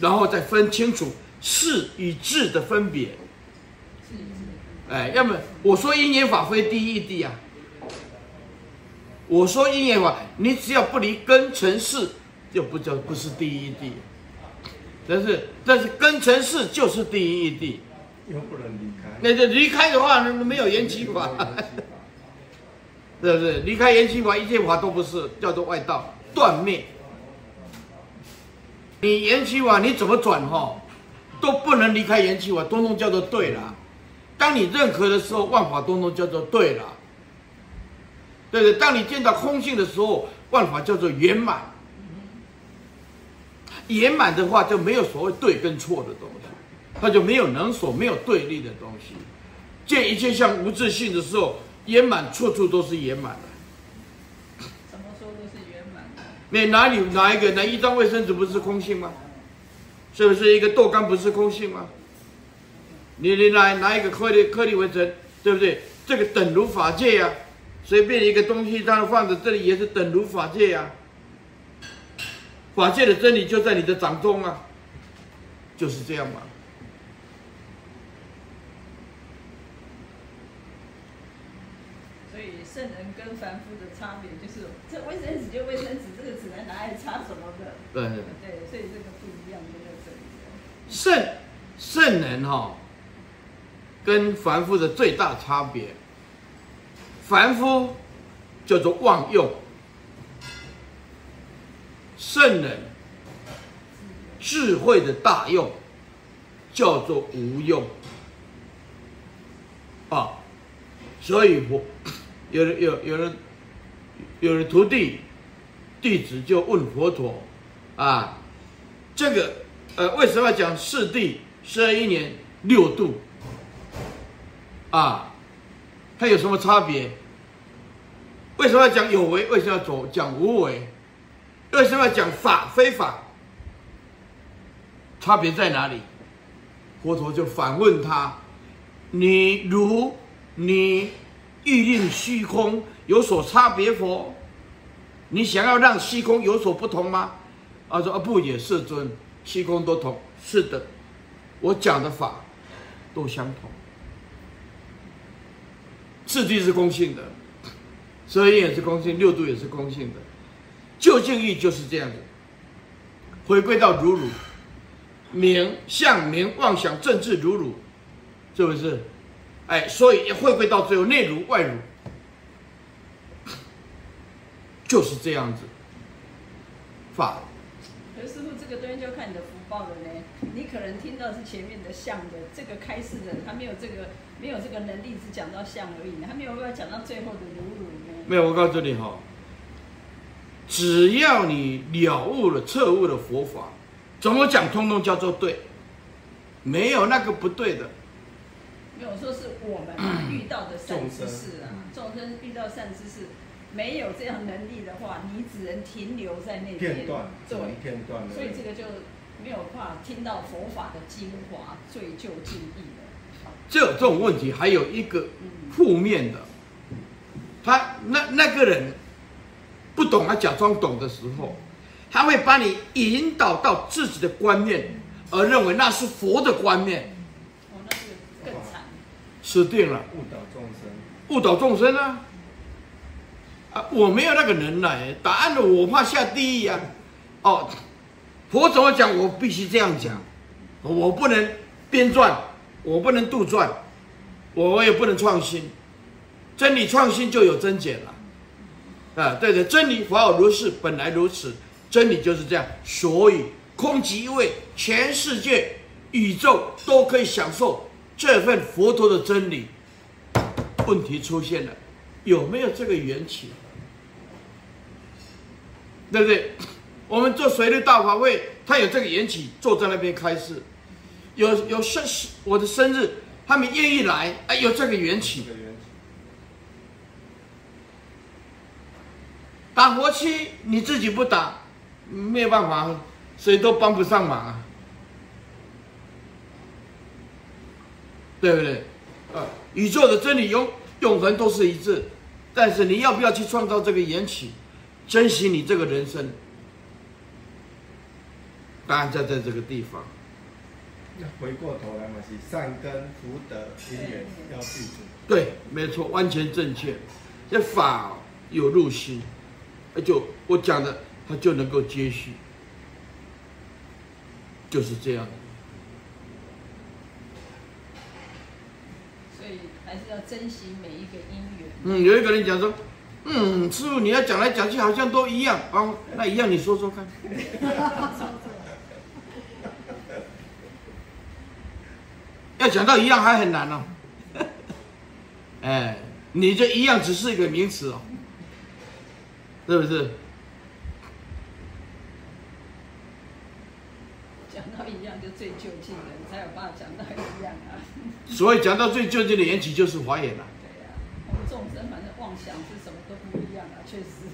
然后再分清楚事与智的分别。哎，要么我说因缘法非第一义谛啊。我说因缘法，你只要不离根尘世，就不叫不是第一义谛。但是但是根尘世就是第一义谛。又不能离开。那就离开的话，那没有缘起法，是不是？离开缘起法，一切法都不是，叫做外道断灭。你缘起法你怎么转哈，都不能离开缘起法，通通叫做对了。当你认可的时候，万法通通叫做对了，对不对？当你见到空性的时候，万法叫做圆满。圆满的话就没有所谓对跟错的东西。它就没有能所，没有对立的东西。见一切相无自性的时候，圆满处处都是圆满的。怎么说都是圆满的。那哪里哪一个？那一张卫生纸不是空性吗？是不是一个豆干不是空性吗？你你拿拿一个颗粒颗粒为真，对不对？这个等如法界呀、啊，随便一个东西，它放在这里也是等如法界呀、啊。法界的真理就在你的掌中啊，就是这样嘛。圣人跟凡夫的差别就是，这卫生纸就卫生纸，这个只能拿来擦什么的？对对，所以这个不一样就在这里。圣圣人哈、哦，跟凡夫的最大差别，凡夫叫做妄用，圣人智慧的大用叫做无用啊，所以我。有人有有人有人徒弟弟子就问佛陀啊，这个呃为什么要讲四谛十二一年六度啊？它有什么差别？为什么要讲有为？为什么要走讲无为？为什么要讲法非法？差别在哪里？佛陀就反问他：你如你。欲令虚空有所差别否？你想要让虚空有所不同吗？他说：啊不也，世尊，虚空都同。是的，我讲的法都相同。四谛是空性的，十二也是空性，六度也是空性的。究竟义就是这样子，回归到如如，名相名妄想正智如如，是不是？哎，所以会不会到最后内如外如，就是这样子。法。可是师傅，这个东西就看你的福报了呢。你可能听到是前面的相的，这个开示的他没有这个没有这个能力，只讲到相而已，他没有办法讲到最后的如如呢。没有，我告诉你哈，只要你了悟了彻悟了佛法，怎么讲通通叫做对，没有那个不对的。没有说是我们遇到的善知识啊，众生遇到善知识，没有这样能力的话，你只能停留在那边，片段，对，片段，所以这个就没有办法听到佛法的精华，最究竟义了。这这种问题还有一个负面的，他那那个人不懂，他假装懂的时候，他会把你引导到自己的观念，而认为那是佛的观念。死定了，误导众生，误导众生啊！啊，我没有那个能耐，答案的我怕下地狱啊！哦，佛怎么讲，我必须这样讲，我不能编撰，我不能杜撰，我也不能创新，真理创新就有增减了。啊，对对，真理法尔如是，本来如此，真理就是这样，所以空即一，全世界宇宙都可以享受。这份佛陀的真理，问题出现了，有没有这个缘起？对不对？我们做随律大法会，他有这个缘起，坐在那边开示，有有生我的生日，他们愿意来，哎，有这个缘起。打佛七，你自己不打，没有办法，谁都帮不上忙啊。对不对？啊，宇宙的真理永永恒都是一致，但是你要不要去创造这个缘起，珍惜你这个人生？答案在在这个地方。那回过头来嘛，是善根福德因缘要具足。对，没错，完全正确。这法有入心，那就我讲的，它就能够接续，就是这样。所以还是要珍惜每一个姻缘。嗯，有一个人讲说，嗯，师父你要讲来讲去好像都一样，啊，那一样你说说看。要讲到一样还很难哦，哎，你这一样只是一个名词哦，是不是？最究竟了，你才有办法讲到一样啊。所以讲到最就近的缘起就是华严了。对呀、啊，我们众生反正妄想是什么都不一样啊，确实。